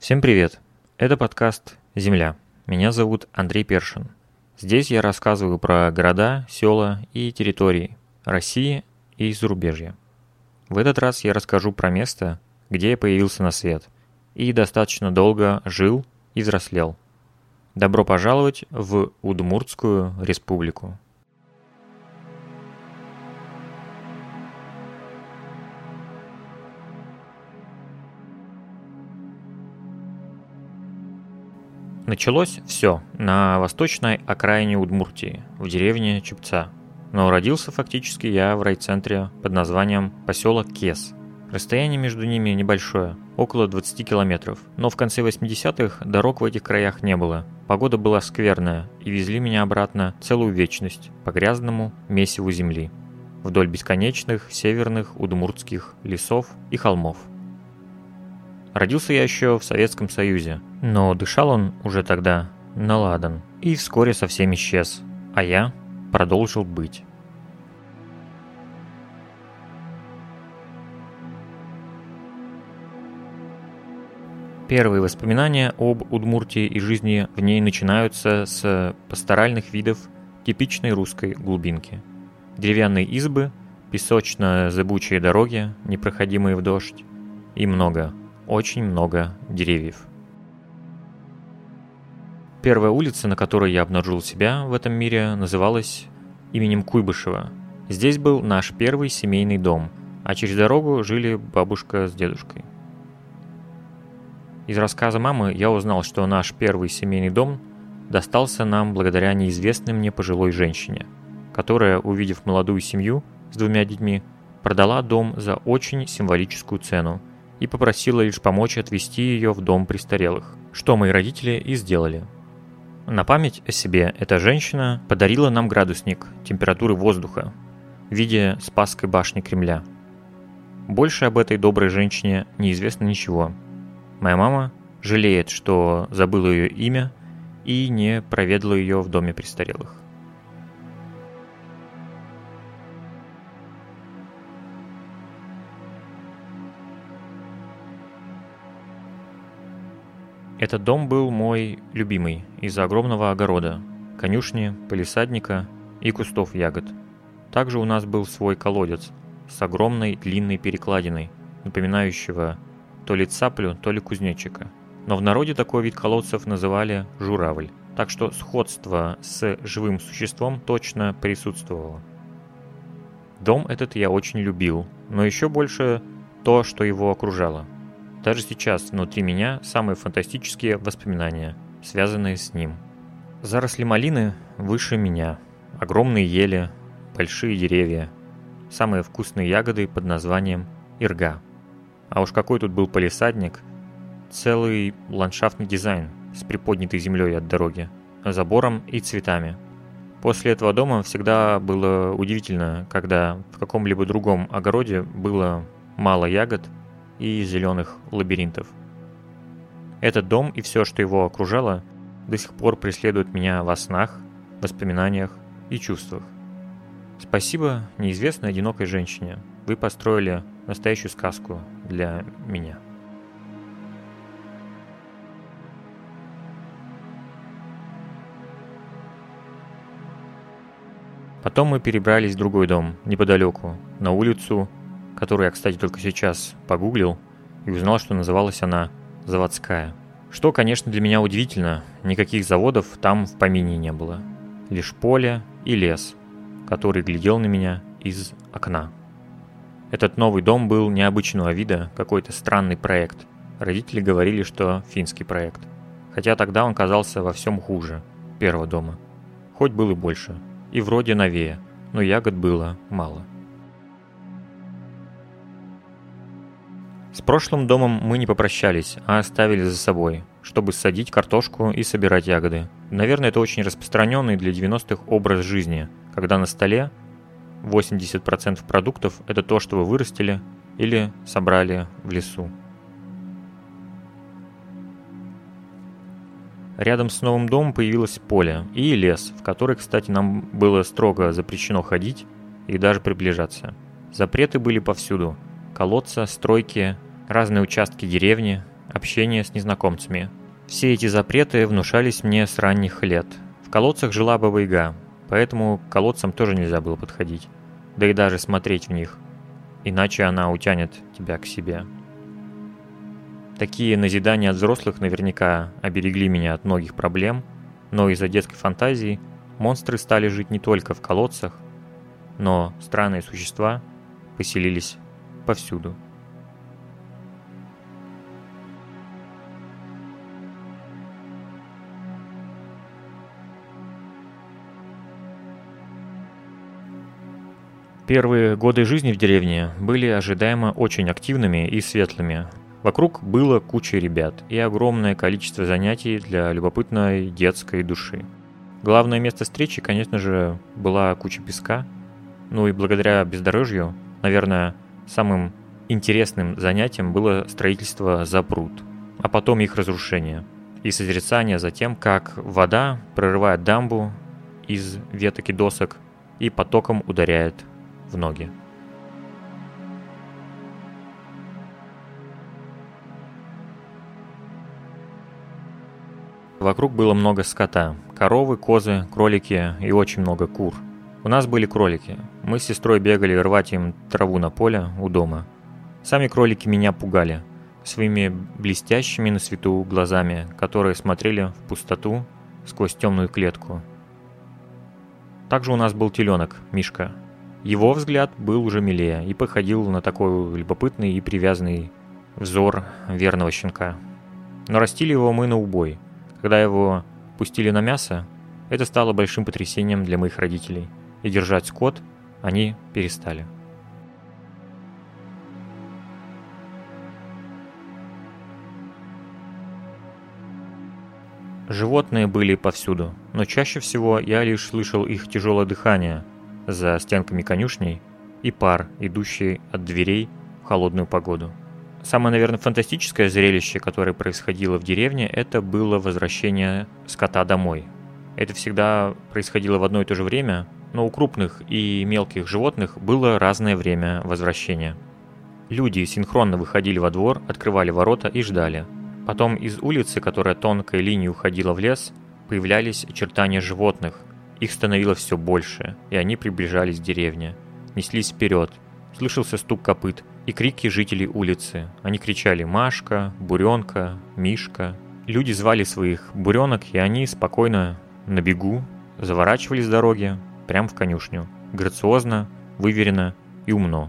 Всем привет! Это подкаст «Земля». Меня зовут Андрей Першин. Здесь я рассказываю про города, села и территории России и зарубежья. В этот раз я расскажу про место, где я появился на свет и достаточно долго жил и взрослел. Добро пожаловать в Удмуртскую республику. Началось все на восточной окраине Удмуртии, в деревне Чепца. Но родился фактически я в райцентре под названием поселок Кес. Расстояние между ними небольшое, около 20 километров. Но в конце 80-х дорог в этих краях не было. Погода была скверная, и везли меня обратно целую вечность по грязному месиву земли. Вдоль бесконечных северных удмуртских лесов и холмов. Родился я еще в Советском Союзе, но дышал он уже тогда на ладан и вскоре совсем исчез, а я продолжил быть. Первые воспоминания об Удмуртии и жизни в ней начинаются с пасторальных видов типичной русской глубинки. Деревянные избы, песочно-зыбучие дороги, непроходимые в дождь и много очень много деревьев. Первая улица, на которой я обнаружил себя в этом мире, называлась именем Куйбышева. Здесь был наш первый семейный дом, а через дорогу жили бабушка с дедушкой. Из рассказа мамы я узнал, что наш первый семейный дом достался нам благодаря неизвестной мне пожилой женщине, которая, увидев молодую семью с двумя детьми, продала дом за очень символическую цену – и попросила лишь помочь отвезти ее в дом престарелых, что мои родители и сделали. На память о себе эта женщина подарила нам градусник температуры воздуха в виде Спасской башни Кремля. Больше об этой доброй женщине неизвестно ничего. Моя мама жалеет, что забыла ее имя и не проведала ее в доме престарелых. Этот дом был мой любимый из-за огромного огорода, конюшни, полисадника и кустов ягод. Также у нас был свой колодец с огромной длинной перекладиной, напоминающего то ли цаплю, то ли кузнечика. Но в народе такой вид колодцев называли журавль, так что сходство с живым существом точно присутствовало. Дом этот я очень любил, но еще больше то, что его окружало – даже сейчас внутри меня самые фантастические воспоминания, связанные с ним. Заросли малины выше меня, огромные ели, большие деревья, самые вкусные ягоды под названием ирга. А уж какой тут был полисадник, целый ландшафтный дизайн с приподнятой землей от дороги, забором и цветами. После этого дома всегда было удивительно, когда в каком-либо другом огороде было мало ягод – и зеленых лабиринтов. Этот дом и все, что его окружало, до сих пор преследует меня во снах, воспоминаниях и чувствах. Спасибо неизвестной одинокой женщине. Вы построили настоящую сказку для меня. Потом мы перебрались в другой дом, неподалеку, на улицу которую я, кстати, только сейчас погуглил и узнал, что называлась она «Заводская». Что, конечно, для меня удивительно, никаких заводов там в помине не было. Лишь поле и лес, который глядел на меня из окна. Этот новый дом был необычного вида, какой-то странный проект. Родители говорили, что финский проект. Хотя тогда он казался во всем хуже первого дома. Хоть был и больше. И вроде новее, но ягод было мало. С прошлым домом мы не попрощались, а оставили за собой, чтобы садить картошку и собирать ягоды. Наверное, это очень распространенный для 90-х образ жизни, когда на столе 80% продуктов – это то, что вы вырастили или собрали в лесу. Рядом с новым домом появилось поле и лес, в который, кстати, нам было строго запрещено ходить и даже приближаться. Запреты были повсюду – колодца, стройки, разные участки деревни, общение с незнакомцами. Все эти запреты внушались мне с ранних лет. В колодцах жила Баба-Яга, поэтому к колодцам тоже нельзя было подходить, да и даже смотреть в них, иначе она утянет тебя к себе. Такие назидания от взрослых наверняка оберегли меня от многих проблем, но из-за детской фантазии монстры стали жить не только в колодцах, но странные существа поселились повсюду. Первые годы жизни в деревне были ожидаемо очень активными и светлыми. Вокруг было куча ребят и огромное количество занятий для любопытной детской души. Главное место встречи, конечно же, была куча песка. Ну и благодаря бездорожью, наверное, самым интересным занятием было строительство запрут, а потом их разрушение и созерцание за тем, как вода прорывает дамбу из веток и досок и потоком ударяет в ноги. Вокруг было много скота. Коровы, козы, кролики и очень много кур. У нас были кролики. Мы с сестрой бегали рвать им траву на поле у дома. Сами кролики меня пугали. Своими блестящими на свету глазами, которые смотрели в пустоту сквозь темную клетку. Также у нас был теленок, Мишка, его взгляд был уже милее и походил на такой любопытный и привязанный взор верного щенка. Но растили его мы на убой. Когда его пустили на мясо, это стало большим потрясением для моих родителей, и держать скот они перестали. Животные были повсюду, но чаще всего я лишь слышал их тяжелое дыхание – за стенками конюшней и пар, идущий от дверей в холодную погоду. Самое, наверное, фантастическое зрелище, которое происходило в деревне, это было возвращение скота домой. Это всегда происходило в одно и то же время, но у крупных и мелких животных было разное время возвращения. Люди синхронно выходили во двор, открывали ворота и ждали. Потом из улицы, которая тонкой линией уходила в лес, появлялись очертания животных, их становилось все больше, и они приближались к деревне. Неслись вперед. Слышался стук копыт и крики жителей улицы. Они кричали «Машка», «Буренка», «Мишка». Люди звали своих буренок, и они спокойно на бегу заворачивали с дороги прямо в конюшню. Грациозно, выверенно и умно.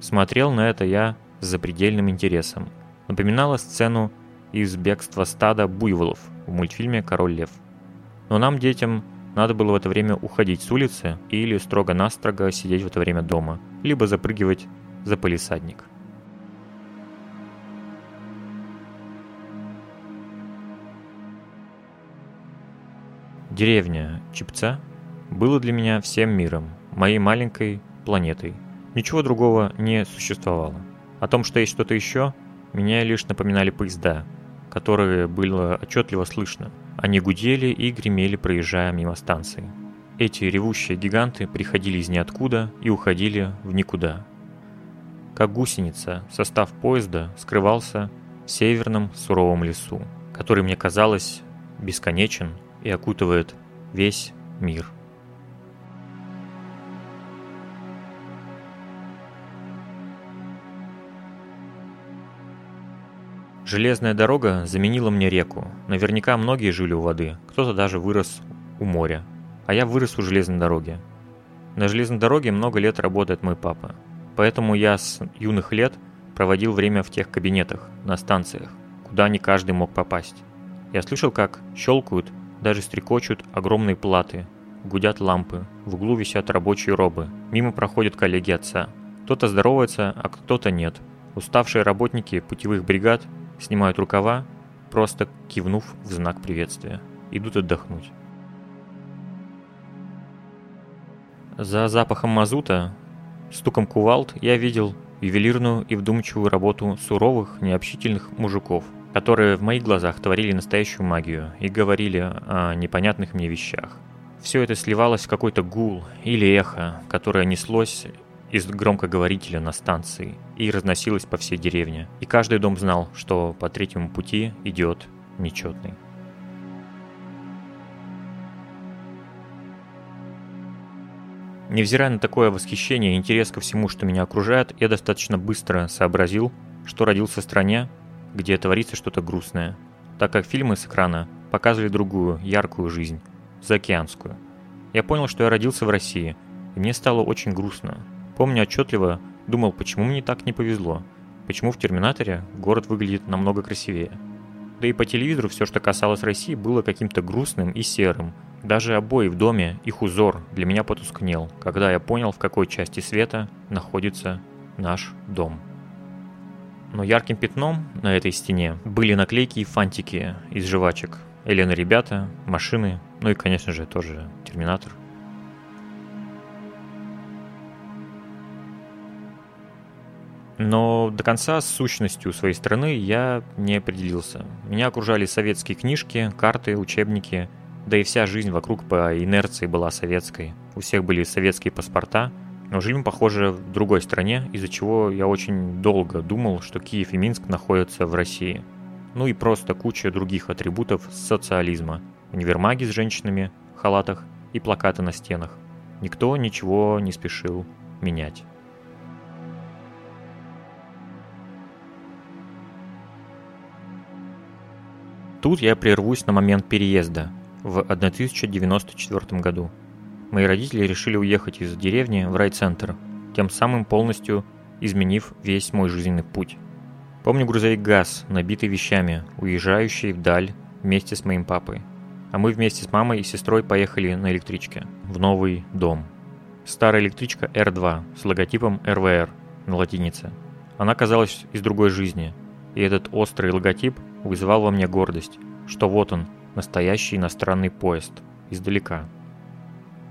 Смотрел на это я с запредельным интересом. Напоминало сцену из бегства стада буйволов в мультфильме «Король лев». Но нам, детям, надо было в это время уходить с улицы или строго-настрого сидеть в это время дома, либо запрыгивать за полисадник. Деревня Чипца было для меня всем миром, моей маленькой планетой. Ничего другого не существовало. О том, что есть что-то еще, меня лишь напоминали поезда, которые было отчетливо слышно – они гудели и гремели, проезжая мимо станции. Эти ревущие гиганты приходили из ниоткуда и уходили в никуда. Как гусеница, состав поезда скрывался в северном суровом лесу, который мне казалось бесконечен и окутывает весь мир. Железная дорога заменила мне реку. Наверняка многие жили у воды, кто-то даже вырос у моря. А я вырос у железной дороги. На железной дороге много лет работает мой папа. Поэтому я с юных лет проводил время в тех кабинетах, на станциях, куда не каждый мог попасть. Я слышал, как щелкают, даже стрекочут огромные платы, гудят лампы, в углу висят рабочие робы, мимо проходят коллеги отца. Кто-то здоровается, а кто-то нет. Уставшие работники путевых бригад снимают рукава, просто кивнув в знак приветствия. Идут отдохнуть. За запахом мазута, стуком кувалд я видел ювелирную и вдумчивую работу суровых, необщительных мужиков, которые в моих глазах творили настоящую магию и говорили о непонятных мне вещах. Все это сливалось в какой-то гул или эхо, которое неслось из громкоговорителя на станции и разносилось по всей деревне. И каждый дом знал, что по третьему пути идет нечетный. Невзирая на такое восхищение и интерес ко всему, что меня окружает, я достаточно быстро сообразил, что родился в стране, где творится что-то грустное, так как фильмы с экрана показывали другую, яркую жизнь, заокеанскую. Я понял, что я родился в России, и мне стало очень грустно. Помню отчетливо, думал, почему мне так не повезло, почему в «Терминаторе» город выглядит намного красивее. Да и по телевизору все, что касалось России, было каким-то грустным и серым – даже обои в доме, их узор для меня потускнел, когда я понял, в какой части света находится наш дом. Но ярким пятном на этой стене были наклейки и фантики из жвачек. Елена ребята, машины, ну и, конечно же, тоже Терминатор. Но до конца с сущностью своей страны я не определился. Меня окружали советские книжки, карты, учебники – да и вся жизнь вокруг по инерции была советской. У всех были советские паспорта, но жили мы, похоже, в другой стране, из-за чего я очень долго думал, что Киев и Минск находятся в России. Ну и просто куча других атрибутов социализма. Универмаги с женщинами халатах и плакаты на стенах. Никто ничего не спешил менять. Тут я прервусь на момент переезда – в 1094 году. Мои родители решили уехать из деревни в райцентр, тем самым полностью изменив весь мой жизненный путь. Помню грузовик ГАЗ, набитый вещами, уезжающий вдаль вместе с моим папой. А мы вместе с мамой и сестрой поехали на электричке в новый дом. Старая электричка R2 с логотипом RVR на латинице. Она казалась из другой жизни, и этот острый логотип вызывал во мне гордость, что вот он, настоящий иностранный поезд, издалека.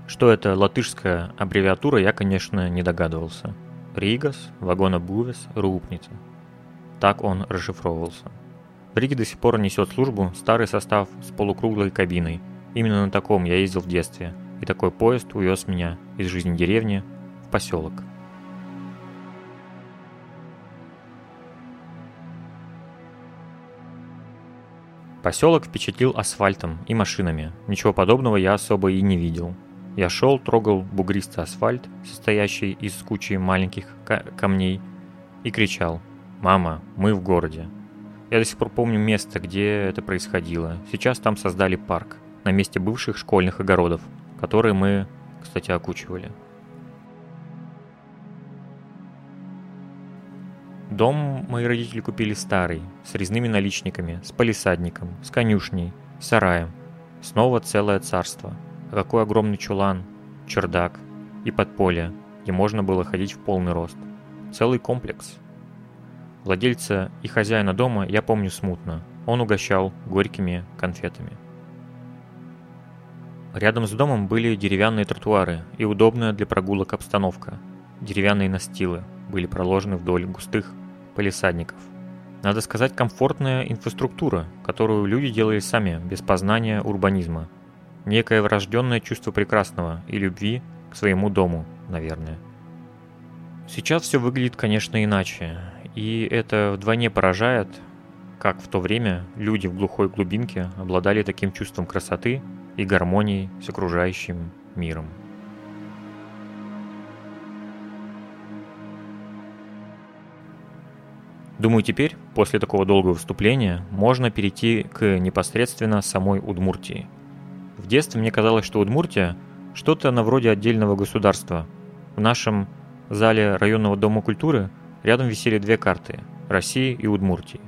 Что это латышская аббревиатура, я, конечно, не догадывался. Ригас, вагона Бувес, Рупница. Так он расшифровывался. В Риге до сих пор несет службу старый состав с полукруглой кабиной. Именно на таком я ездил в детстве, и такой поезд увез меня из жизни деревни в поселок. Поселок впечатлил асфальтом и машинами. Ничего подобного я особо и не видел. Я шел, трогал бугристый асфальт, состоящий из кучи маленьких камней, и кричал «Мама, мы в городе». Я до сих пор помню место, где это происходило. Сейчас там создали парк на месте бывших школьных огородов, которые мы, кстати, окучивали. Дом мои родители купили старый, с резными наличниками, с палисадником, с конюшней, сараем. Снова целое царство. А какой огромный чулан, чердак и подполье, где можно было ходить в полный рост. Целый комплекс. Владельца и хозяина дома я помню смутно. Он угощал горькими конфетами. Рядом с домом были деревянные тротуары и удобная для прогулок обстановка. Деревянные настилы были проложены вдоль густых полисадников. Надо сказать, комфортная инфраструктура, которую люди делали сами, без познания урбанизма. Некое врожденное чувство прекрасного и любви к своему дому, наверное. Сейчас все выглядит, конечно, иначе. И это вдвойне поражает, как в то время люди в глухой глубинке обладали таким чувством красоты и гармонии с окружающим миром. Думаю, теперь, после такого долгого выступления, можно перейти к непосредственно самой Удмуртии. В детстве мне казалось, что Удмуртия – что-то на вроде отдельного государства. В нашем зале районного дома культуры рядом висели две карты – России и Удмуртии.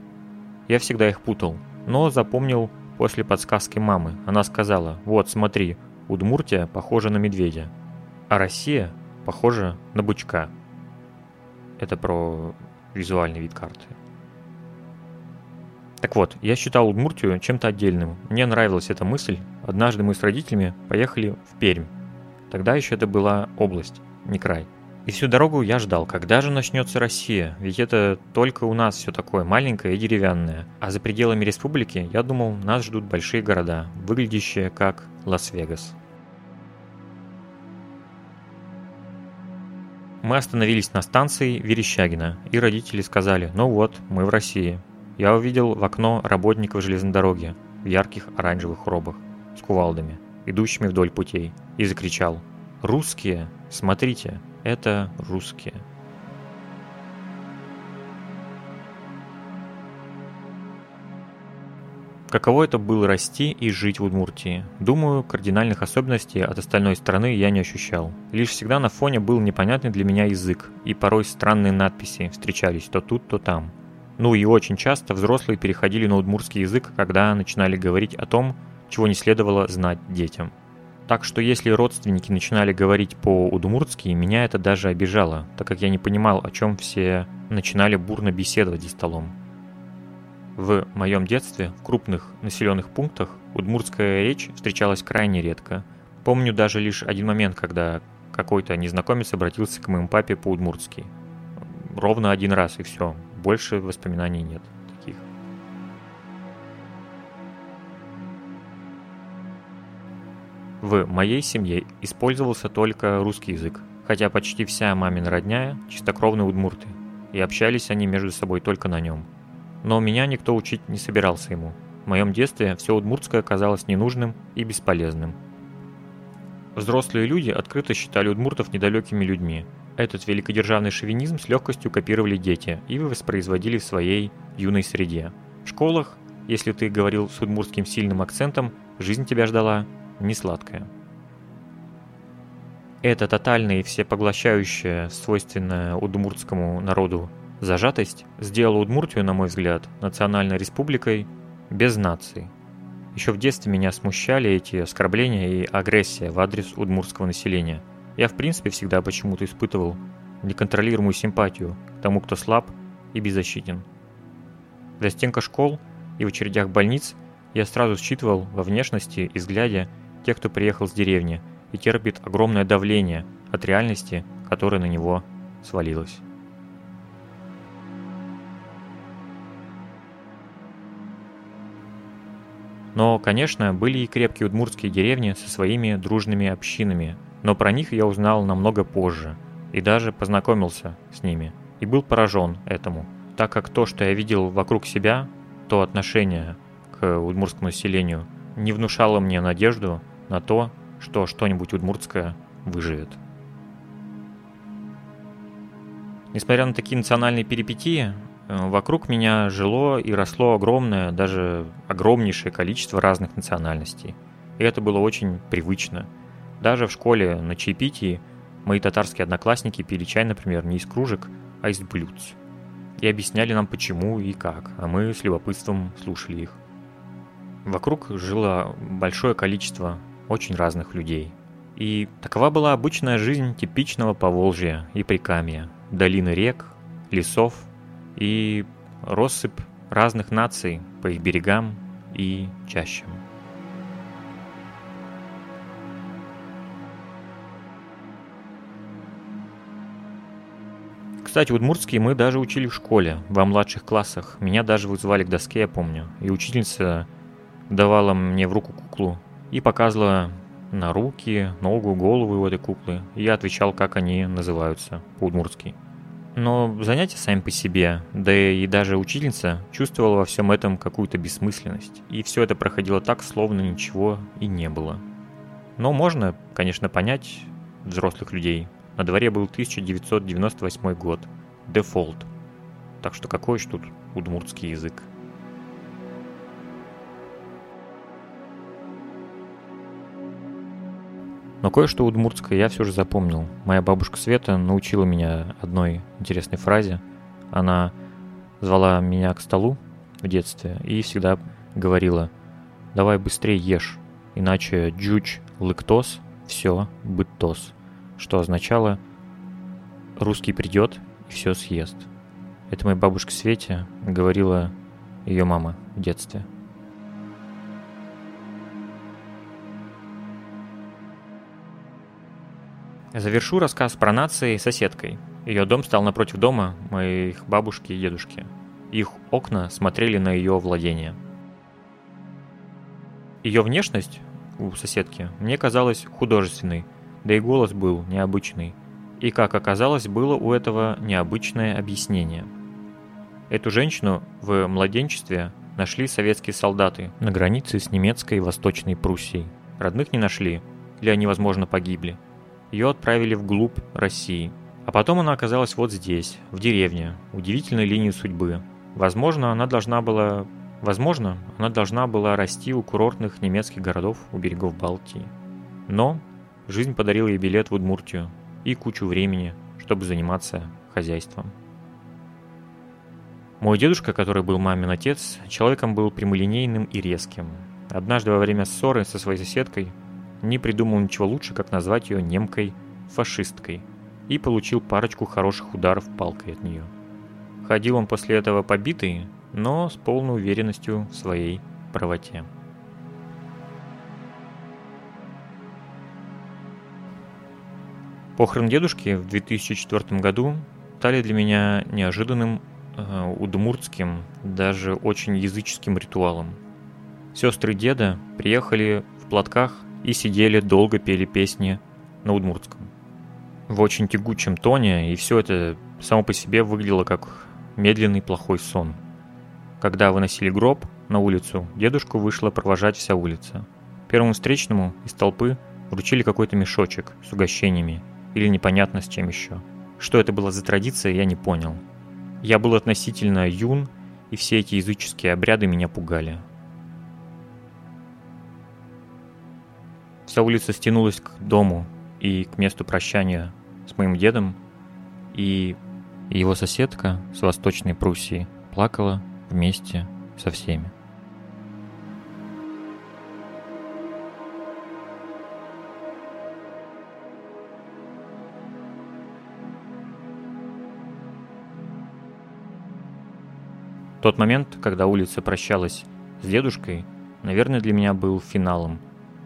Я всегда их путал, но запомнил после подсказки мамы. Она сказала, вот смотри, Удмуртия похожа на медведя, а Россия похожа на бычка. Это про визуальный вид карты. Так вот, я считал Удмуртию чем-то отдельным. Мне нравилась эта мысль. Однажды мы с родителями поехали в Пермь. Тогда еще это была область, не край. И всю дорогу я ждал, когда же начнется Россия, ведь это только у нас все такое маленькое и деревянное. А за пределами республики, я думал, нас ждут большие города, выглядящие как Лас-Вегас. Мы остановились на станции Верещагина, и родители сказали, ну вот, мы в России. Я увидел в окно работников железной дороги в ярких оранжевых робах с кувалдами, идущими вдоль путей, и закричал «Русские! Смотрите, это русские!» Каково это было расти и жить в Удмуртии? Думаю, кардинальных особенностей от остальной страны я не ощущал. Лишь всегда на фоне был непонятный для меня язык, и порой странные надписи встречались то тут, то там. Ну и очень часто взрослые переходили на удмуртский язык, когда начинали говорить о том, чего не следовало знать детям. Так что если родственники начинали говорить по-удмуртски, меня это даже обижало, так как я не понимал, о чем все начинали бурно беседовать за столом. В моем детстве в крупных населенных пунктах удмуртская речь встречалась крайне редко. Помню даже лишь один момент, когда какой-то незнакомец обратился к моему папе по-удмуртски. Ровно один раз и все. Больше воспоминаний нет таких. В моей семье использовался только русский язык, хотя почти вся мамина родня чистокровные удмурты, и общались они между собой только на нем – но меня никто учить не собирался ему. В моем детстве все удмуртское казалось ненужным и бесполезным. Взрослые люди открыто считали удмуртов недалекими людьми. Этот великодержавный шовинизм с легкостью копировали дети и воспроизводили в своей юной среде. В школах, если ты говорил с удмуртским сильным акцентом, жизнь тебя ждала не сладкая. Это тотальное и всепоглощающее, свойственное удмуртскому народу Зажатость сделала Удмуртию, на мой взгляд, национальной республикой без нации. Еще в детстве меня смущали эти оскорбления и агрессия в адрес удмуртского населения. Я в принципе всегда почему-то испытывал неконтролируемую симпатию к тому, кто слаб и беззащитен. Для стенка школ и в очередях больниц я сразу считывал во внешности и взгляде тех, кто приехал с деревни и терпит огромное давление от реальности, которая на него свалилась. Но, конечно, были и крепкие удмуртские деревни со своими дружными общинами, но про них я узнал намного позже и даже познакомился с ними и был поражен этому, так как то, что я видел вокруг себя, то отношение к удмуртскому населению, не внушало мне надежду на то, что что-нибудь удмуртское выживет. Несмотря на такие национальные перипетии, вокруг меня жило и росло огромное, даже огромнейшее количество разных национальностей. И это было очень привычно. Даже в школе на чаепитии мои татарские одноклассники пили чай, например, не из кружек, а из блюдц. И объясняли нам почему и как, а мы с любопытством слушали их. Вокруг жило большое количество очень разных людей. И такова была обычная жизнь типичного Поволжья и Прикамья, долины рек, лесов и россыпь разных наций по их берегам и чащам. Кстати, удмуртский мы даже учили в школе, во младших классах. Меня даже вызывали к доске, я помню. И учительница давала мне в руку куклу и показывала на руки, ногу, голову у этой куклы. И я отвечал, как они называются по-удмуртски. Но занятия сами по себе, да и даже учительница чувствовала во всем этом какую-то бессмысленность. И все это проходило так, словно ничего и не было. Но можно, конечно, понять взрослых людей. На дворе был 1998 год. Дефолт. Так что какой ж тут удмуртский язык? Но кое-что удмуртское я все же запомнил. Моя бабушка Света научила меня одной интересной фразе. Она звала меня к столу в детстве и всегда говорила «давай быстрее ешь, иначе джуч лыктос, все, бытос», что означало «русский придет и все съест». Это моя бабушка Свете говорила ее мама в детстве – Завершу рассказ про нации соседкой. Ее дом стал напротив дома моих бабушки и дедушки. Их окна смотрели на ее владение. Ее внешность у соседки мне казалась художественной, да и голос был необычный. И, как оказалось, было у этого необычное объяснение. Эту женщину в младенчестве нашли советские солдаты на границе с немецкой Восточной Пруссией. Родных не нашли, или они, возможно, погибли. Ее отправили вглубь России. А потом она оказалась вот здесь, в деревне, удивительной линии судьбы. Возможно, она должна была... Возможно, она должна была расти у курортных немецких городов у берегов Балтии. Но жизнь подарила ей билет в Удмуртию и кучу времени, чтобы заниматься хозяйством. Мой дедушка, который был мамин отец, человеком был прямолинейным и резким. Однажды во время ссоры со своей соседкой не придумал ничего лучше, как назвать ее немкой-фашисткой, и получил парочку хороших ударов палкой от нее. Ходил он после этого побитый, но с полной уверенностью в своей правоте. Похорон дедушки в 2004 году стали для меня неожиданным э, удмуртским, даже очень языческим ритуалом. Сестры деда приехали в платках и сидели долго пели песни на удмуртском. В очень тягучем тоне, и все это само по себе выглядело как медленный плохой сон. Когда выносили гроб на улицу, дедушку вышла провожать вся улица. Первому встречному из толпы вручили какой-то мешочек с угощениями или непонятно с чем еще. Что это была за традиция, я не понял. Я был относительно юн, и все эти языческие обряды меня пугали. Вся улица стянулась к дому и к месту прощания с моим дедом, и его соседка с Восточной Пруссии плакала вместе со всеми. Тот момент, когда улица прощалась с дедушкой, наверное, для меня был финалом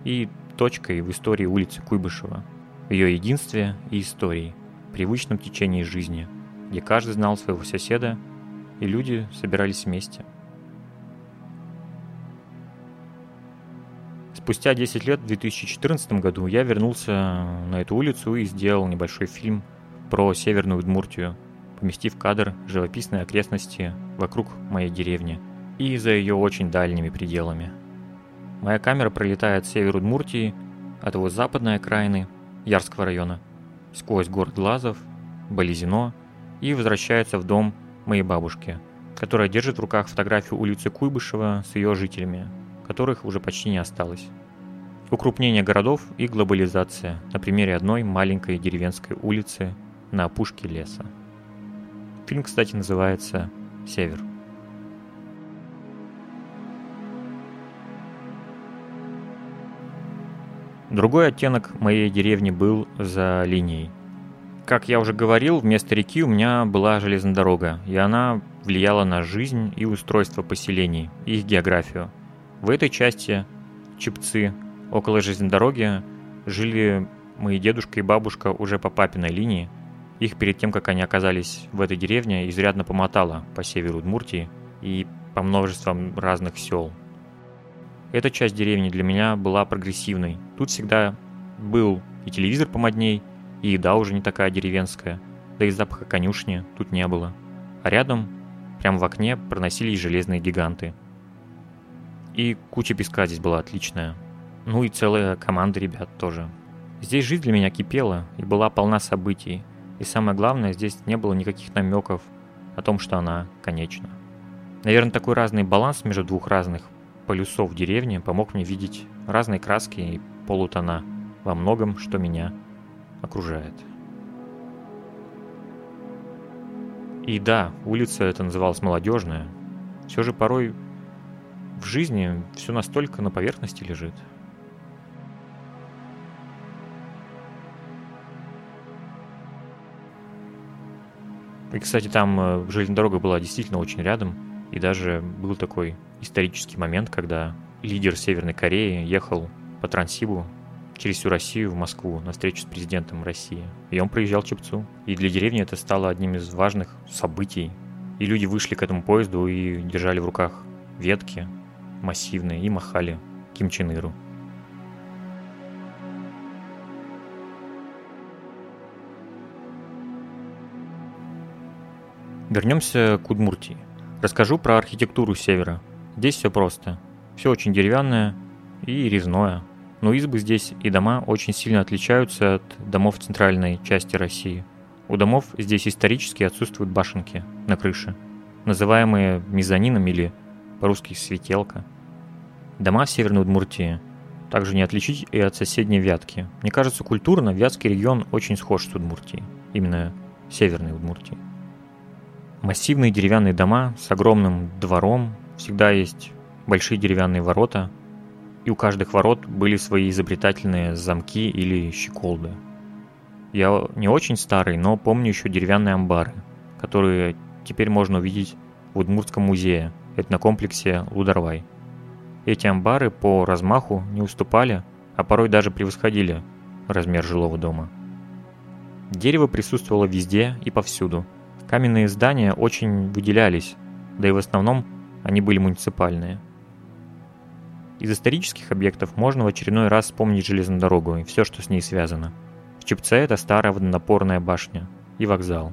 и точкой в истории улицы Куйбышева, в ее единстве и истории, привычном течении жизни, где каждый знал своего соседа, и люди собирались вместе. Спустя 10 лет, в 2014 году, я вернулся на эту улицу и сделал небольшой фильм про Северную Удмуртию – поместив кадр живописной окрестности вокруг моей деревни и за ее очень дальними пределами. Моя камера пролетает с север Удмуртии, от его западной окраины, Ярского района, сквозь город Глазов, Болезино и возвращается в дом моей бабушки, которая держит в руках фотографию улицы Куйбышева с ее жителями, которых уже почти не осталось. Укрупнение городов и глобализация на примере одной маленькой деревенской улицы на опушке леса. Фильм, кстати, называется «Север». Другой оттенок моей деревни был за линией. Как я уже говорил, вместо реки у меня была железная дорога, и она влияла на жизнь и устройство поселений, их географию. В этой части Чепцы, около железной дороги, жили мои дедушка и бабушка уже по папиной линии, их перед тем, как они оказались в этой деревне, изрядно помотало по северу Удмуртии и по множествам разных сел. Эта часть деревни для меня была прогрессивной. Тут всегда был и телевизор помодней, и еда уже не такая деревенская, да и запаха конюшни тут не было. А рядом, прямо в окне, проносились железные гиганты. И куча песка здесь была отличная. Ну и целая команда ребят тоже. Здесь жизнь для меня кипела и была полна событий, и самое главное, здесь не было никаких намеков о том, что она конечна. Наверное, такой разный баланс между двух разных полюсов деревни помог мне видеть разные краски и полутона во многом, что меня окружает. И да, улица это называлась молодежная. Все же порой в жизни все настолько на поверхности лежит – И, кстати, там э, железная дорога была действительно очень рядом. И даже был такой исторический момент, когда лидер Северной Кореи ехал по Транссибу через всю Россию в Москву на встречу с президентом России. И он проезжал Чепцу. И для деревни это стало одним из важных событий. И люди вышли к этому поезду и держали в руках ветки массивные и махали Ким Чен Иру. Вернемся к Удмуртии. Расскажу про архитектуру севера. Здесь все просто. Все очень деревянное и резное. Но избы здесь и дома очень сильно отличаются от домов центральной части России. У домов здесь исторически отсутствуют башенки на крыше, называемые мезонином или по-русски светелка. Дома в Северной Удмуртии также не отличить и от соседней Вятки. Мне кажется, культурно Вятский регион очень схож с Удмуртией, именно Северной Удмуртией. Массивные деревянные дома с огромным двором, всегда есть большие деревянные ворота, и у каждых ворот были свои изобретательные замки или щеколды. Я не очень старый, но помню еще деревянные амбары, которые теперь можно увидеть в Удмуртском музее, этнокомплексе Лударвай. Эти амбары по размаху не уступали, а порой даже превосходили размер жилого дома. Дерево присутствовало везде и повсюду – Каменные здания очень выделялись, да и в основном они были муниципальные. Из исторических объектов можно в очередной раз вспомнить железную дорогу и все, что с ней связано. В Чепце это старая водонапорная башня и вокзал.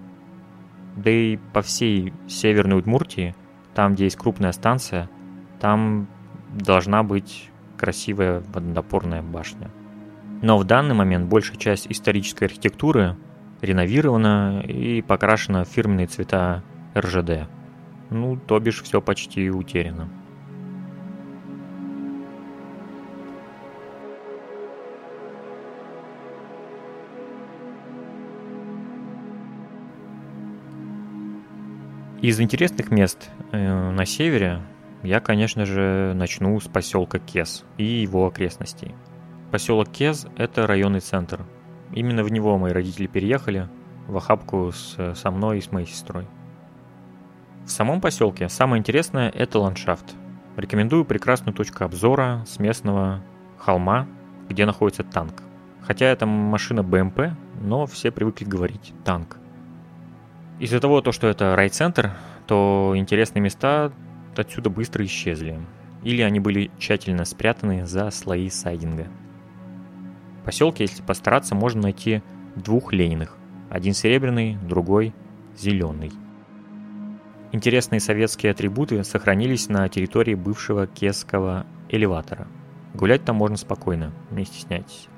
Да и по всей Северной Удмуртии, там, где есть крупная станция, там должна быть красивая водонапорная башня. Но в данный момент большая часть исторической архитектуры реновирована и покрашена в фирменные цвета РЖД. Ну, то бишь все почти утеряно. Из интересных мест э, на севере я, конечно же, начну с поселка Кес и его окрестностей. Поселок Кез – это районный центр, Именно в него мои родители переехали, в охапку с, со мной и с моей сестрой. В самом поселке самое интересное – это ландшафт. Рекомендую прекрасную точку обзора с местного холма, где находится танк. Хотя это машина БМП, но все привыкли говорить «танк». Из-за того, то, что это райцентр, то интересные места отсюда быстро исчезли. Или они были тщательно спрятаны за слои сайдинга – поселке, если постараться, можно найти двух Лениных. Один серебряный, другой зеленый. Интересные советские атрибуты сохранились на территории бывшего Кесского элеватора. Гулять там можно спокойно, не стесняйтесь.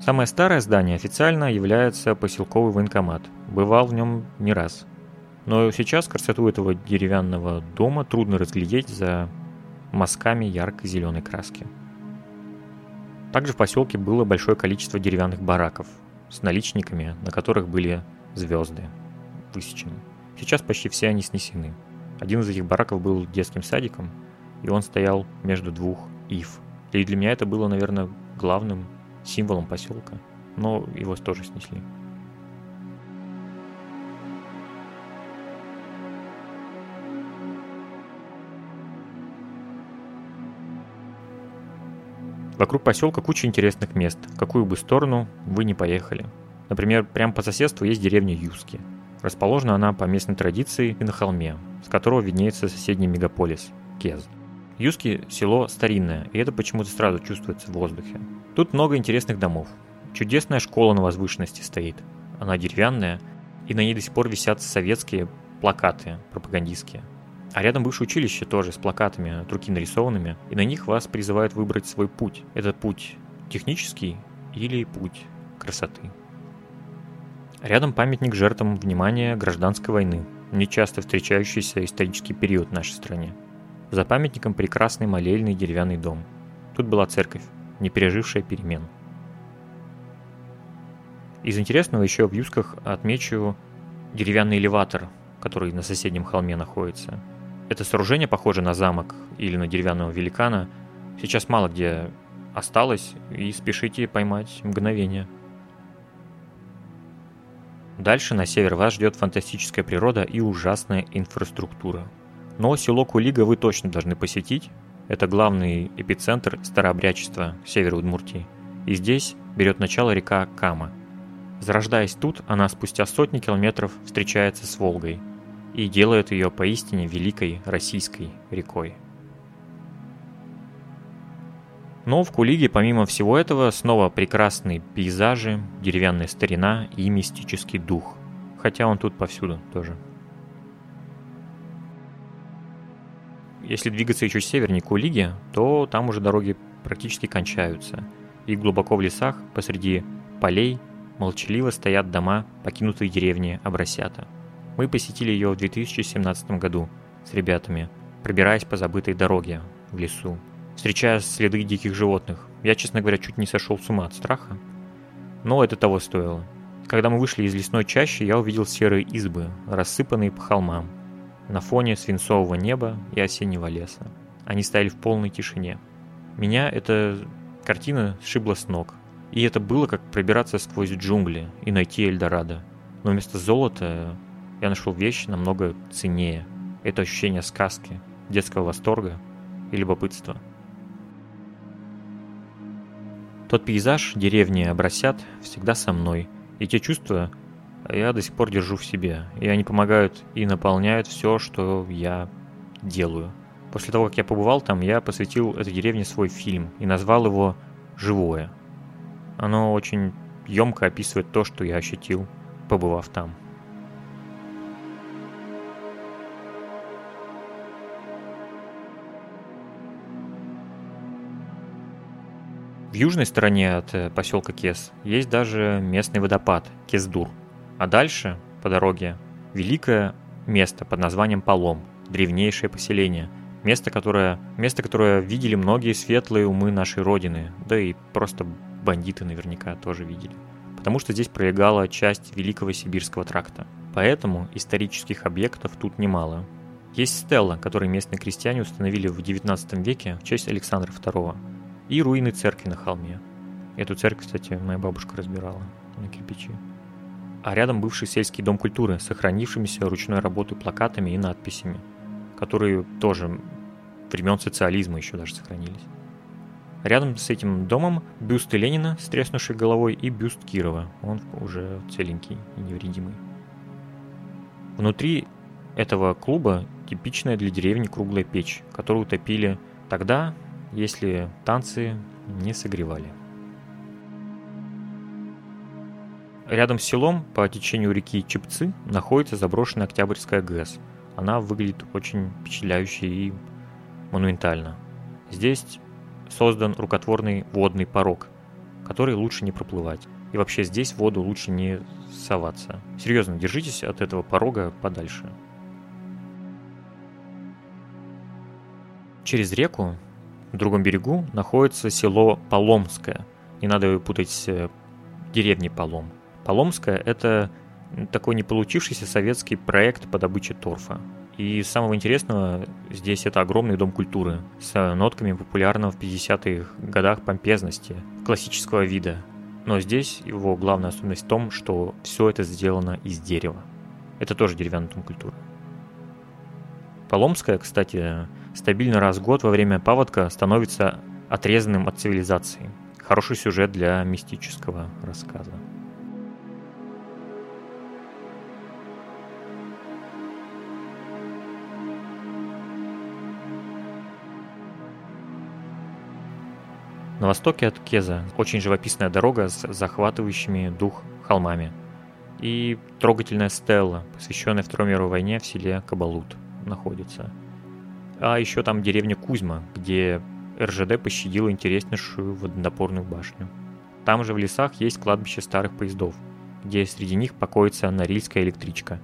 Самое старое здание официально является поселковый военкомат. Бывал в нем не раз. Но сейчас красоту этого деревянного дома трудно разглядеть за мазками ярко-зеленой краски. Также в поселке было большое количество деревянных бараков с наличниками, на которых были звезды высечены. Сейчас почти все они снесены. Один из этих бараков был детским садиком, и он стоял между двух ив. И для меня это было, наверное, главным символом поселка, но его тоже снесли. Вокруг поселка куча интересных мест, какую бы сторону вы не поехали. Например, прямо по соседству есть деревня Юски. Расположена она по местной традиции и на холме, с которого виднеется соседний мегаполис – Кез. Юски – село старинное, и это почему-то сразу чувствуется в воздухе. Тут много интересных домов. Чудесная школа на возвышенности стоит. Она деревянная, и на ней до сих пор висят советские плакаты пропагандистские – а рядом бывшее училище тоже с плакатами от руки нарисованными, и на них вас призывают выбрать свой путь. Это путь технический или путь красоты. Рядом памятник жертвам внимания гражданской войны, нечасто встречающийся исторический период в нашей стране. За памятником прекрасный молельный деревянный дом. Тут была церковь, не пережившая перемен. Из интересного еще в Юсках отмечу деревянный элеватор, который на соседнем холме находится – это сооружение, похоже на замок или на деревянного великана, сейчас мало где осталось, и спешите поймать мгновение. Дальше на север вас ждет фантастическая природа и ужасная инфраструктура. Но село Кулига вы точно должны посетить. Это главный эпицентр старообрядчества севера Удмуртии. И здесь берет начало река Кама. Зарождаясь тут, она спустя сотни километров встречается с Волгой – и делает ее поистине великой российской рекой. Но в Кулиге, помимо всего этого, снова прекрасные пейзажи, деревянная старина и мистический дух. хотя он тут повсюду тоже. Если двигаться еще севернее к Улиге, то там уже дороги практически кончаются. И глубоко в лесах, посреди полей, молчаливо стоят дома покинутой деревни Абрасята. Мы посетили ее в 2017 году с ребятами, пробираясь по забытой дороге в лесу, встречая следы диких животных. Я, честно говоря, чуть не сошел с ума от страха. Но это того стоило. Когда мы вышли из лесной чащи, я увидел серые избы, рассыпанные по холмам, на фоне свинцового неба и осеннего леса. Они стояли в полной тишине. Меня эта картина сшибла с ног. И это было как пробираться сквозь джунгли и найти Эльдорадо. Но вместо золота я нашел вещи намного ценнее. Это ощущение сказки, детского восторга и любопытства. Тот пейзаж деревни Обрасят всегда со мной, и те чувства я до сих пор держу в себе, и они помогают и наполняют все, что я делаю. После того, как я побывал там, я посвятил этой деревне свой фильм и назвал его «Живое». Оно очень емко описывает то, что я ощутил, побывав там. В южной стороне от э, поселка Кес есть даже местный водопад Кездур – а дальше, по дороге, великое место под названием Полом, древнейшее поселение, место, которое, место, которое видели многие светлые умы нашей Родины, да и просто бандиты наверняка тоже видели. Потому что здесь пролегала часть Великого Сибирского тракта. Поэтому исторических объектов тут немало. Есть стелла, которую местные крестьяне установили в 19 веке в честь Александра II, и руины церкви на холме. Эту церковь, кстати, моя бабушка разбирала на кирпичи а рядом бывший сельский дом культуры, сохранившимися ручной работой плакатами и надписями, которые тоже времен социализма еще даже сохранились. Рядом с этим домом бюсты Ленина с треснувшей головой и бюст Кирова. Он уже целенький и невредимый. Внутри этого клуба типичная для деревни круглая печь, которую утопили тогда, если танцы не согревали. Рядом с селом по течению реки Чепцы находится заброшенная Октябрьская ГЭС. Она выглядит очень впечатляюще и монументально. Здесь создан рукотворный водный порог, который лучше не проплывать. И вообще здесь в воду лучше не соваться. Серьезно, держитесь от этого порога подальше. Через реку, в другом берегу, находится село Поломское. Не надо его путать с э, деревней Полом. Поломская – это такой не получившийся советский проект по добыче торфа. И самого интересного здесь это огромный дом культуры с нотками популярного в 50-х годах помпезности, классического вида. Но здесь его главная особенность в том, что все это сделано из дерева. Это тоже деревянный дом культуры. Поломская, кстати, стабильно раз в год во время паводка становится отрезанным от цивилизации. Хороший сюжет для мистического рассказа. На востоке от Кеза очень живописная дорога с захватывающими дух холмами. И трогательная стелла, посвященная Второй мировой войне в селе Кабалут, находится. А еще там деревня Кузьма, где РЖД пощадила интереснейшую водонапорную башню. Там же в лесах есть кладбище старых поездов, где среди них покоится Норильская электричка,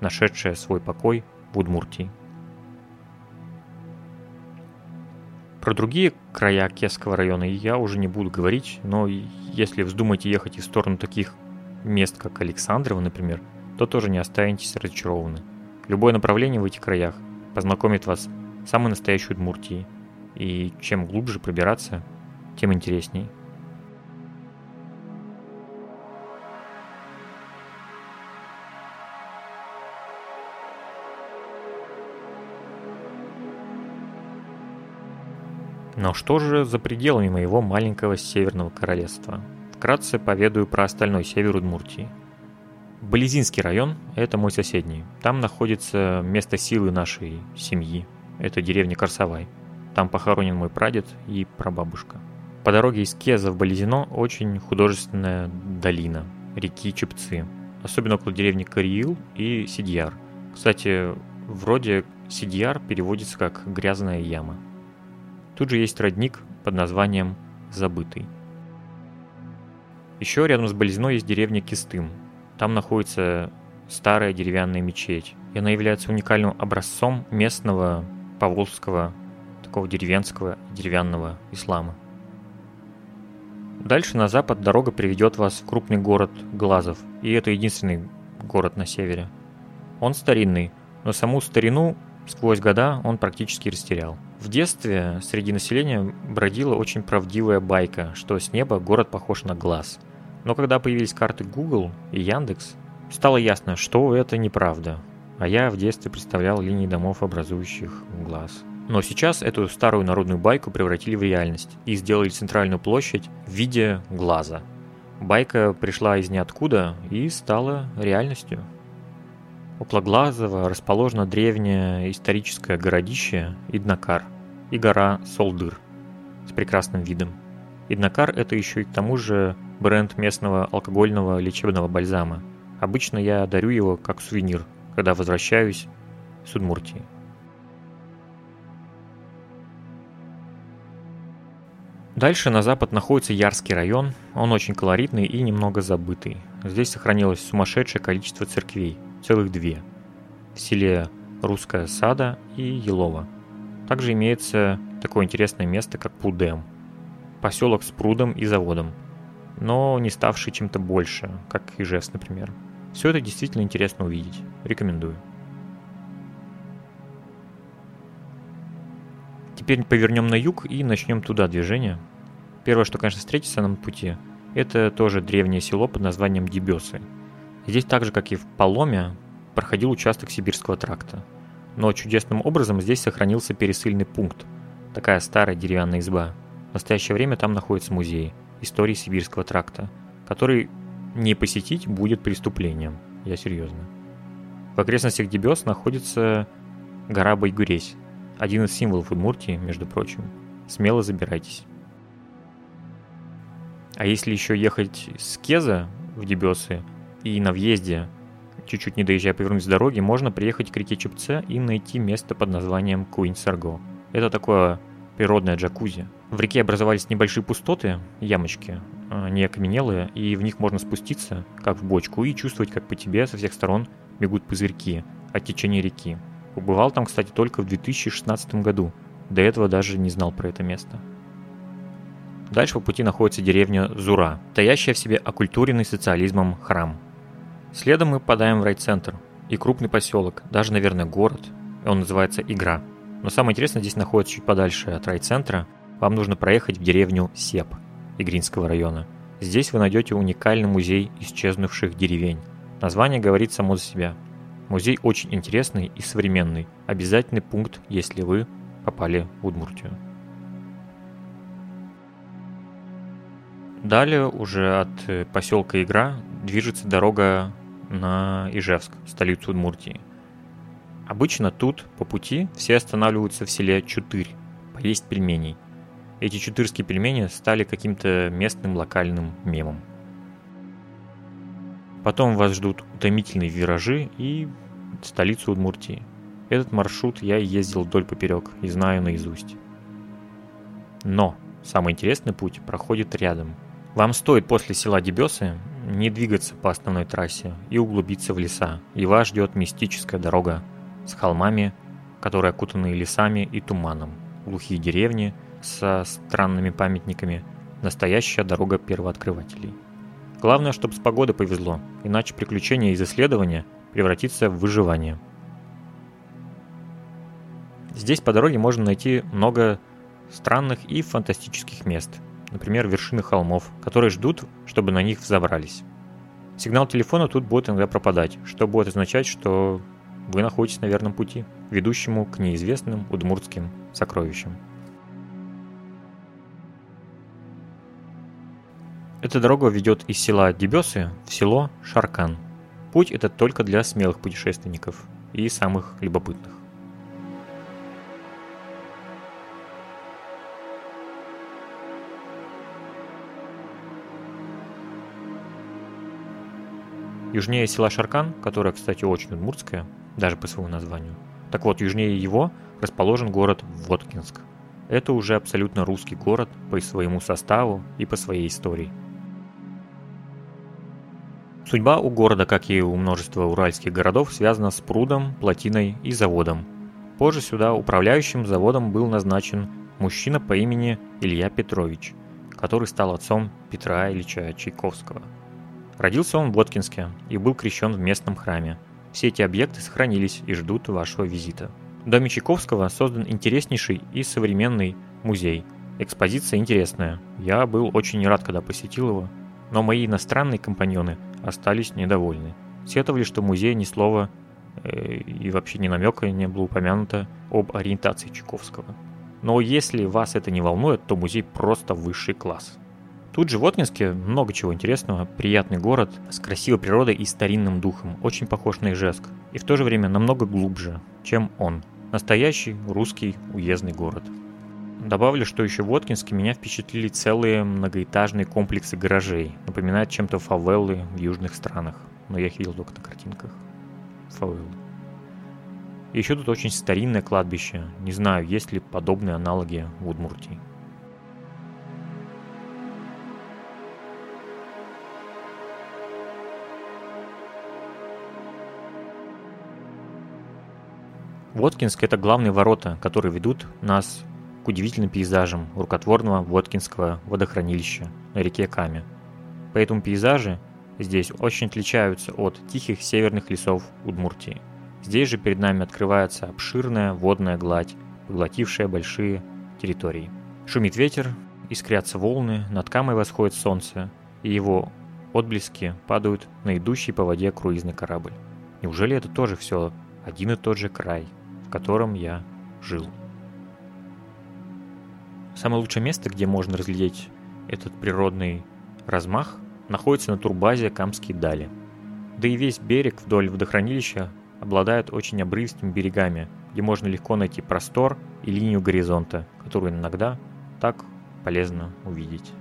нашедшая свой покой в Удмуртии. Про другие края Кесского района я уже не буду говорить, но если вздумаете ехать в сторону таких мест, как Александрово, например, то тоже не останетесь разочарованы. Любое направление в этих краях познакомит вас самой настоящей Удмуртией, и чем глубже пробираться, тем интересней. Но что же за пределами моего маленького северного королевства? Вкратце поведаю про остальной север Удмуртии. Болезинский район – это мой соседний. Там находится место силы нашей семьи. Это деревня Корсовай. Там похоронен мой прадед и прабабушка. По дороге из Кеза в Болезино очень художественная долина реки Чепцы. особенно около деревни Кариил и Сидьяр. Кстати, вроде Сидьяр переводится как «грязная яма». Тут же есть родник под названием «Забытый». Еще рядом с Болезной есть деревня Кистым. Там находится старая деревянная мечеть. И она является уникальным образцом местного поволжского, такого деревенского деревянного ислама. Дальше на запад дорога приведет вас в крупный город Глазов, и это единственный город на севере. Он старинный, но саму старину сквозь года он практически растерял. В детстве среди населения бродила очень правдивая байка, что с неба город похож на глаз. Но когда появились карты Google и Яндекс, стало ясно, что это неправда. А я в детстве представлял линии домов, образующих глаз. Но сейчас эту старую народную байку превратили в реальность и сделали центральную площадь в виде глаза. Байка пришла из ниоткуда и стала реальностью. Около Глазова расположено древнее историческое городище Иднакар и гора Солдыр с прекрасным видом. Иднакар – это еще и к тому же бренд местного алкогольного лечебного бальзама. Обычно я дарю его как сувенир, когда возвращаюсь с Удмуртии. Дальше на запад находится Ярский район. Он очень колоритный и немного забытый. Здесь сохранилось сумасшедшее количество церквей, целых две. В селе Русская Сада и Елова. Также имеется такое интересное место, как Пудем. Поселок с прудом и заводом, но не ставший чем-то больше, как Ижевск, например. Все это действительно интересно увидеть. Рекомендую. Теперь повернем на юг и начнем туда движение. Первое, что, конечно, встретится нам на пути, это тоже древнее село под названием Дебесы. Здесь так же, как и в Поломе, проходил участок Сибирского тракта. Но чудесным образом здесь сохранился пересыльный пункт, такая старая деревянная изба. В настоящее время там находится музей истории Сибирского тракта, который не посетить будет преступлением. Я серьезно. В окрестностях Дебес находится гора Байгуресь, один из символов Удмуртии, между прочим. Смело забирайтесь. А если еще ехать с Кеза в Дебесы и на въезде, чуть-чуть не доезжая повернуть с дороги, можно приехать к реке Чепце и найти место под названием Куинь-Сарго. Это такое природное джакузи. В реке образовались небольшие пустоты, ямочки, а, не окаменелые, и в них можно спуститься, как в бочку, и чувствовать, как по тебе со всех сторон бегут пузырьки от течения реки. Побывал там, кстати, только в 2016 году. До этого даже не знал про это место. Дальше по пути находится деревня Зура, стоящая в себе оккультуренный социализмом храм. Следом мы попадаем в райцентр и крупный поселок, даже, наверное, город. Он называется Игра. Но самое интересное здесь находится чуть подальше от райцентра. Вам нужно проехать в деревню Сеп Игринского района. Здесь вы найдете уникальный музей исчезнувших деревень. Название говорит само за себя. Музей очень интересный и современный. Обязательный пункт, если вы попали в Удмуртию. Далее уже от э, поселка Игра движется дорога на Ижевск, столицу Удмуртии. Обычно тут по пути все останавливаются в селе Чутырь, поесть пельменей. Эти чутырские пельмени стали каким-то местным локальным мемом. Потом вас ждут утомительные виражи и столицу Удмуртии. Этот маршрут я ездил вдоль поперек и знаю наизусть. Но самый интересный путь проходит рядом. Вам стоит после села Дебесы не двигаться по основной трассе и углубиться в леса, и вас ждет мистическая дорога с холмами, которые окутаны лесами и туманом, глухие деревни со странными памятниками, настоящая дорога первооткрывателей. Главное, чтобы с погодой повезло, иначе приключения из исследования превратится в выживание. Здесь по дороге можно найти много странных и фантастических мест, например, вершины холмов, которые ждут, чтобы на них взобрались. Сигнал телефона тут будет иногда пропадать, что будет означать, что вы находитесь на верном пути, ведущему к неизвестным удмуртским сокровищам. Эта дорога ведет из села Дебесы в село Шаркан. Путь это только для смелых путешественников и самых любопытных. Южнее села Шаркан, которое, кстати, очень удмуртское, даже по своему названию. Так вот, южнее его расположен город Воткинск. Это уже абсолютно русский город по своему составу и по своей истории. Судьба у города, как и у множества уральских городов, связана с прудом, плотиной и заводом. Позже сюда управляющим заводом был назначен мужчина по имени Илья Петрович, который стал отцом Петра Ильича Чайковского. Родился он в Воткинске и был крещен в местном храме. Все эти объекты сохранились и ждут вашего визита. В доме Чайковского создан интереснейший и современный музей. Экспозиция интересная. Я был очень рад, когда посетил его, но мои иностранные компаньоны остались недовольны. Сетовали, что в музее ни слова э, и вообще ни намека не было упомянуто об ориентации Чайковского. Но если вас это не волнует, то музей просто высший класс. Тут же в Воткинске много чего интересного, приятный город с красивой природой и старинным духом, очень похож на Ижевск, и в то же время намного глубже, чем он. Настоящий русский уездный город. Добавлю, что еще в Воткинске меня впечатлили целые многоэтажные комплексы гаражей. Напоминают чем-то фавелы в южных странах. Но я их видел только на картинках. Фавелы. И еще тут очень старинное кладбище. Не знаю, есть ли подобные аналоги в Удмуртии. Воткинск – это главные ворота, которые ведут нас к удивительным пейзажам рукотворного Воткинского водохранилища на реке Каме. Поэтому пейзажи здесь очень отличаются от тихих северных лесов Удмуртии. Здесь же перед нами открывается обширная водная гладь, поглотившая большие территории. Шумит ветер, искрятся волны, над Камой восходит солнце, и его отблески падают на идущий по воде круизный корабль. Неужели это тоже все один и тот же край, в котором я жил? Самое лучшее место, где можно разглядеть этот природный размах, находится на турбазе Камские дали. Да и весь берег вдоль водохранилища обладает очень обрывистыми берегами, где можно легко найти простор и линию горизонта, которую иногда так полезно увидеть.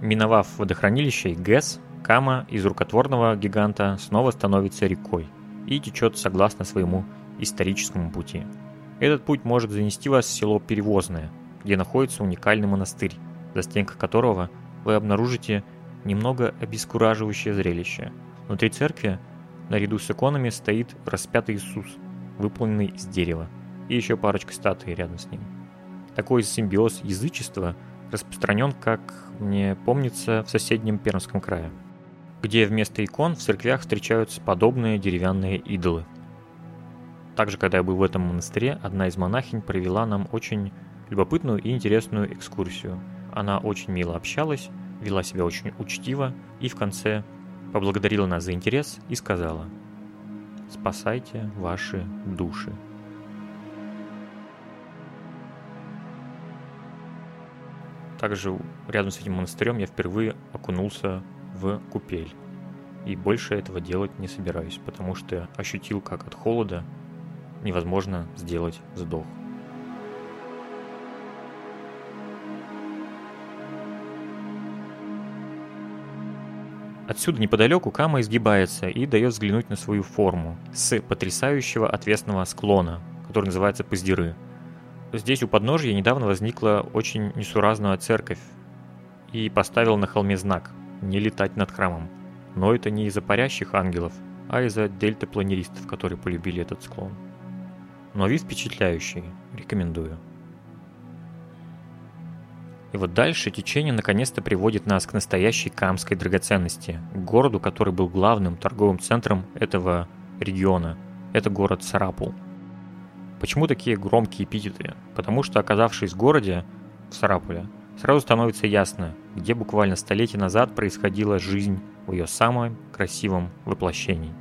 Миновав водохранилище и ГЭС, Кама из рукотворного гиганта снова становится рекой и течет согласно своему историческому пути. Этот путь может занести вас в село Перевозное, где находится уникальный монастырь, за стенкой которого вы обнаружите немного обескураживающее зрелище. Внутри церкви, наряду с иконами, стоит распятый Иисус, выполненный из дерева, и еще парочка статуй рядом с ним. Такой симбиоз язычества распространен, как мне помнится, в соседнем Пермском крае, где вместо икон в церквях встречаются подобные деревянные идолы – также, когда я был в этом монастыре, одна из монахинь провела нам очень любопытную и интересную экскурсию. Она очень мило общалась, вела себя очень учтиво и в конце поблагодарила нас за интерес и сказала «Спасайте ваши души». Также рядом с этим монастырем я впервые окунулся в купель. И больше этого делать не собираюсь, потому что ощутил, как от холода невозможно сделать вздох. Отсюда неподалеку Кама изгибается и дает взглянуть на свою форму с потрясающего отвесного склона, который называется Поздеры. Здесь у подножия недавно возникла очень несуразная церковь и поставил на холме знак «Не летать над храмом». Но это не из-за парящих ангелов, а из-за дельтапланеристов, которые полюбили этот склон но вид впечатляющий, рекомендую. И вот дальше течение наконец-то приводит нас к настоящей камской драгоценности, к городу, который был главным торговым центром этого региона. Это город Сарапул. Почему такие громкие эпитеты? Потому что, оказавшись в городе, в Сарапуле, сразу становится ясно, где буквально столетия назад происходила жизнь в ее самом красивом воплощении.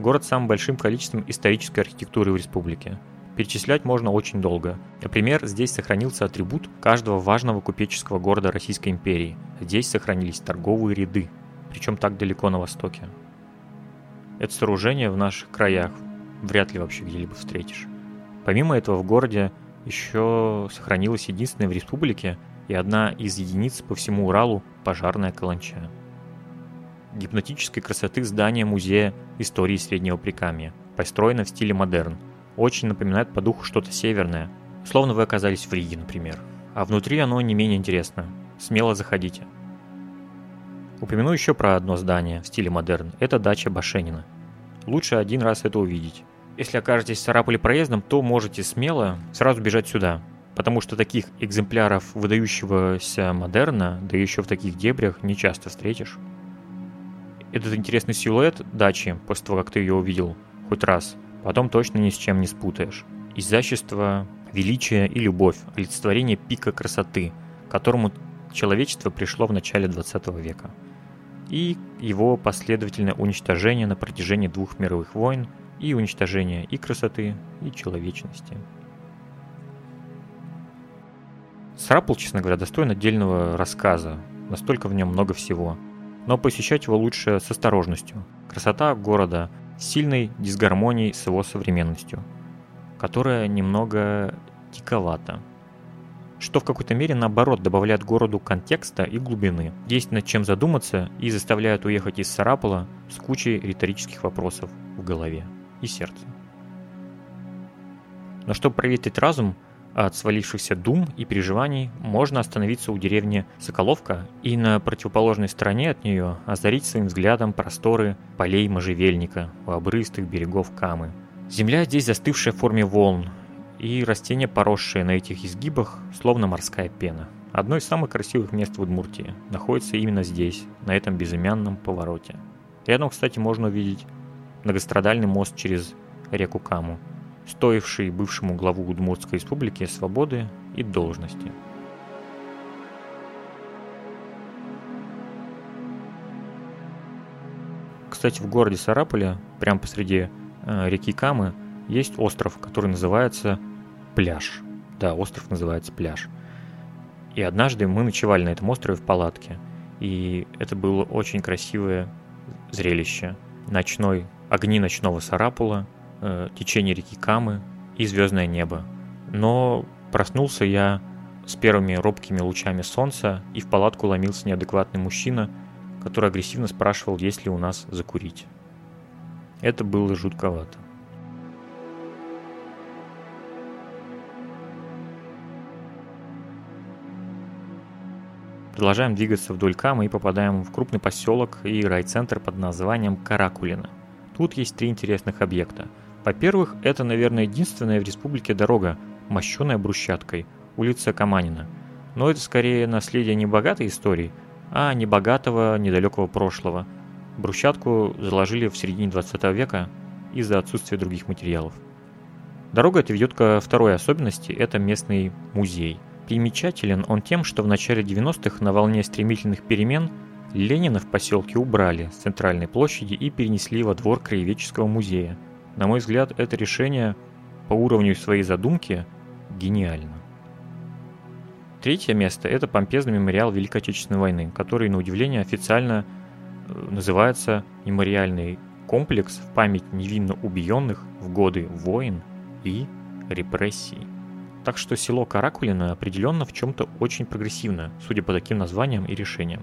Город с самым большим количеством исторической архитектуры в республике. Перечислять можно очень долго. Например, здесь сохранился атрибут каждого важного купеческого города Российской империи. Здесь сохранились торговые ряды, причем так далеко на востоке. Это сооружение в наших краях вряд ли вообще где-либо встретишь. Помимо этого в городе еще сохранилась единственная в республике и одна из единиц по всему Уралу – пожарная каланча. Гипнотической красоты здание музея истории Среднего Прикамья, построено в стиле модерн. Очень напоминает по духу что-то северное, словно вы оказались в Риге, например. А внутри оно не менее интересно. Смело заходите. Упомяну еще про одно здание в стиле модерн. Это дача Башенина. Лучше один раз это увидеть. Если окажетесь в Сарапуле проездом, то можете смело сразу бежать сюда, потому что таких экземпляров выдающегося модерна, да еще в таких дебрях, не часто встретишь. Этот интересный силуэт дачи, после того, как ты ее увидел хоть раз, потом точно ни с чем не спутаешь. Изящество, величие и любовь, олицетворение пика красоты, которому человечество пришло в начале 20 века. И его последовательное уничтожение на протяжении двух мировых войн и уничтожение и красоты, и человечности. Срапл, честно говоря, достоин отдельного рассказа, настолько в нем много всего. Но посещать его лучше с осторожностью. Красота города с сильной дисгармонией с его современностью, которая немного диковата. Что в какой-то мере наоборот добавляет городу контекста и глубины. Есть над чем задуматься и заставляет уехать из Сарапула с кучей риторических вопросов в голове и сердце. Но чтобы проветрить разум от свалившихся дум и переживаний, можно остановиться у деревни Соколовка и на противоположной стороне от нее озарить своим взглядом просторы полей можжевельника у обрыстых берегов Камы. Земля здесь застывшая в форме волн, и растения, поросшие на этих изгибах, словно морская пена. Одно из самых красивых мест в Удмуртии находится именно здесь, на этом безымянном повороте. Рядом, кстати, можно увидеть многострадальный мост через реку Каму, стоивший бывшему главу Удмуртской республики свободы и должности. Кстати, в городе Сарапуле, прямо посреди э, реки Камы, есть остров, который называется Пляж. Да, остров называется Пляж. И однажды мы ночевали на этом острове в палатке. И это было очень красивое зрелище. Ночной огни ночного Сарапула, э, течение реки Камы и звездное небо. Но проснулся я с первыми робкими лучами солнца, и в палатку ломился неадекватный мужчина, который агрессивно спрашивал, есть ли у нас закурить. Это было жутковато. Продолжаем двигаться вдоль Камы и попадаем в крупный поселок и райцентр под названием Каракулина – Тут есть три интересных объекта. Во-первых, это, наверное, единственная в республике дорога, мощенная брусчаткой, улица Каманина. Но это скорее наследие не богатой истории, а небогатого недалекого прошлого. Брусчатку заложили в середине 20 века из-за отсутствия других материалов. Дорога эта ведет ко второй особенности – это местный музей. Примечателен он тем, что в начале 90-х на волне стремительных перемен – Ленина в поселке убрали с центральной площади и перенесли во двор краеведческого музея. На мой взгляд, это решение по уровню своей задумки гениально. Третье место – это помпезный мемориал Великой Отечественной войны, который, на удивление, официально э, называется «Мемориальный комплекс в память невинно убиенных в годы войн и репрессий». Так что село Каракулино определенно в чем-то очень прогрессивно, судя по таким названиям и решениям.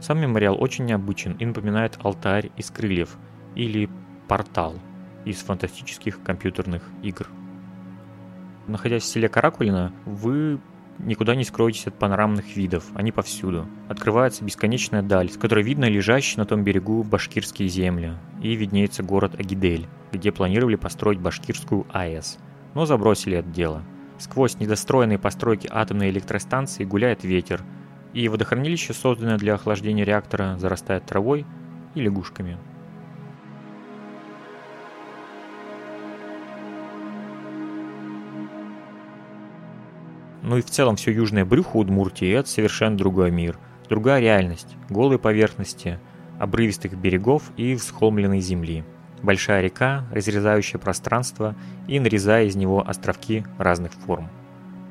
Сам мемориал очень необычен и напоминает алтарь из крыльев или портал из фантастических компьютерных игр. Находясь в селе Каракулина, вы никуда не скроетесь от панорамных видов, они повсюду. Открывается бесконечная даль, с которой видно лежащие на том берегу башкирские земли, и виднеется город Агидель, где планировали построить башкирскую АЭС, но забросили это дело. Сквозь недостроенные постройки атомной электростанции гуляет ветер, и водохранилище, созданное для охлаждения реактора, зарастает травой и лягушками. Ну и в целом все южное брюхо Удмуртии – это совершенно другой мир, другая реальность, голые поверхности, обрывистых берегов и всхолмленной земли. Большая река, разрезающая пространство и нарезая из него островки разных форм.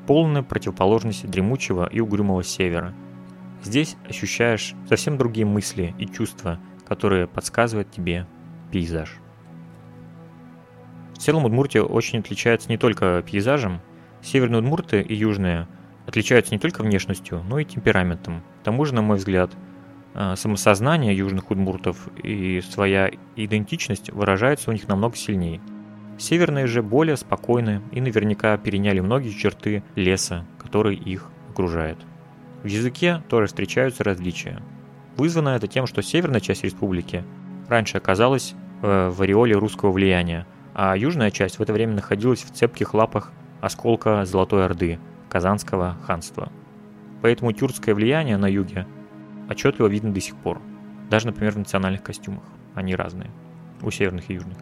Полная противоположность дремучего и угрюмого севера – Здесь ощущаешь совсем другие мысли и чувства, которые подсказывает тебе пейзаж. В целом Удмуртия очень отличается не только пейзажем. Северные Удмурты и южные отличаются не только внешностью, но и темпераментом. К тому же, на мой взгляд, э, самосознание южных удмуртов и своя идентичность выражаются у них намного сильнее. Северные же более спокойны и наверняка переняли многие черты леса, который их окружает. В языке тоже встречаются различия. Вызвано это тем, что северная часть республики раньше оказалась э, в ореоле русского влияния, а южная часть в это время находилась в цепких лапах осколка Золотой Орды, Казанского ханства. Поэтому тюркское влияние на юге отчетливо видно до сих пор, даже, например, в национальных костюмах. Они разные, у северных и южных.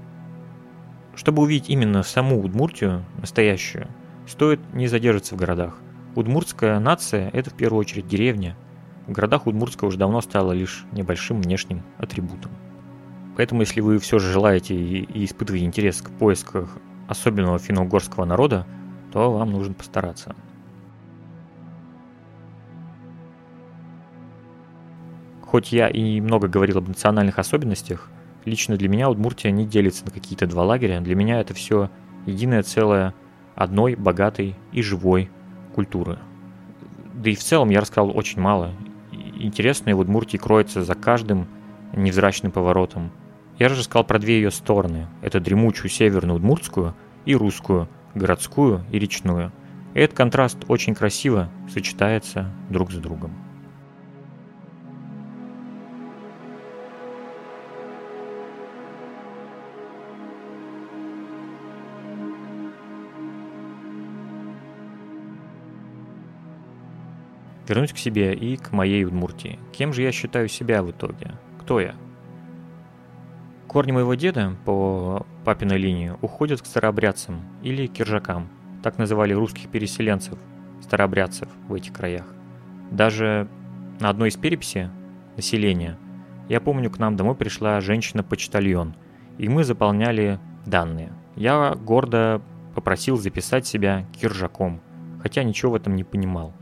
Чтобы увидеть именно саму Удмуртию, настоящую, стоит не задерживаться в городах. Удмуртская нация – это в первую очередь деревня. В городах Удмуртская уже давно стала лишь небольшим внешним атрибутом. Поэтому, если вы все же желаете и, испытываете интерес к поисках особенного финно-угорского народа, то вам нужно постараться. Хоть я и много говорил об национальных особенностях, Лично для меня Удмуртия не делится на какие-то два лагеря. Для меня это все единое целое одной богатой и живой культуры. Да и в целом я рассказал очень мало. Интересное в Удмуртии кроется за каждым невзрачным поворотом. Я же рассказал про две ее стороны. Это дремучую северную удмуртскую и русскую, городскую и речную. И этот контраст очень красиво сочетается друг с другом. Вернусь к себе и к моей Удмуртии. Кем же я считаю себя в итоге? Кто я? Корни моего деда по папиной линии уходят к старообрядцам или киржакам. Так называли русских переселенцев, старообрядцев в этих краях. Даже на одной из переписи населения, я помню, к нам домой пришла женщина-почтальон, и мы заполняли данные. Я гордо попросил записать себя киржаком, хотя ничего в этом не понимал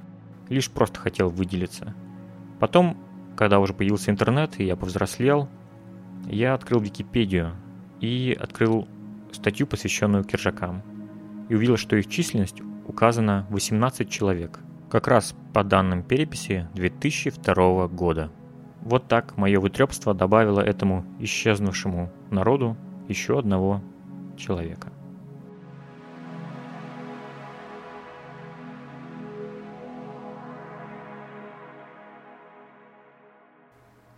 лишь просто хотел выделиться. Потом, когда уже появился интернет и я повзрослел, я открыл Википедию и открыл статью, посвященную киржакам, и увидел, что их численность указана 18 человек, как раз по данным переписи 2002 года. Вот так мое вытрепство добавило этому исчезнувшему народу еще одного человека.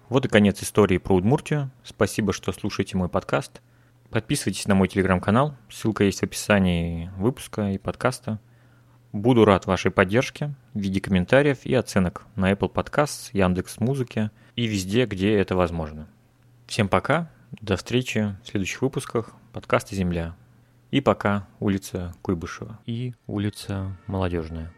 Вот и конец истории про Удмуртию. Спасибо, что слушаете мой подкаст. Подписывайтесь на мой телеграм-канал. Ссылка есть в описании выпуска и подкаста. Буду рад вашей поддержке в виде комментариев и оценок на Apple Podcasts, Яндекс Музыке и везде, где это возможно. Всем пока, до встречи в следующих выпусках подкаста «Земля». И пока улица Куйбышева и улица Молодежная.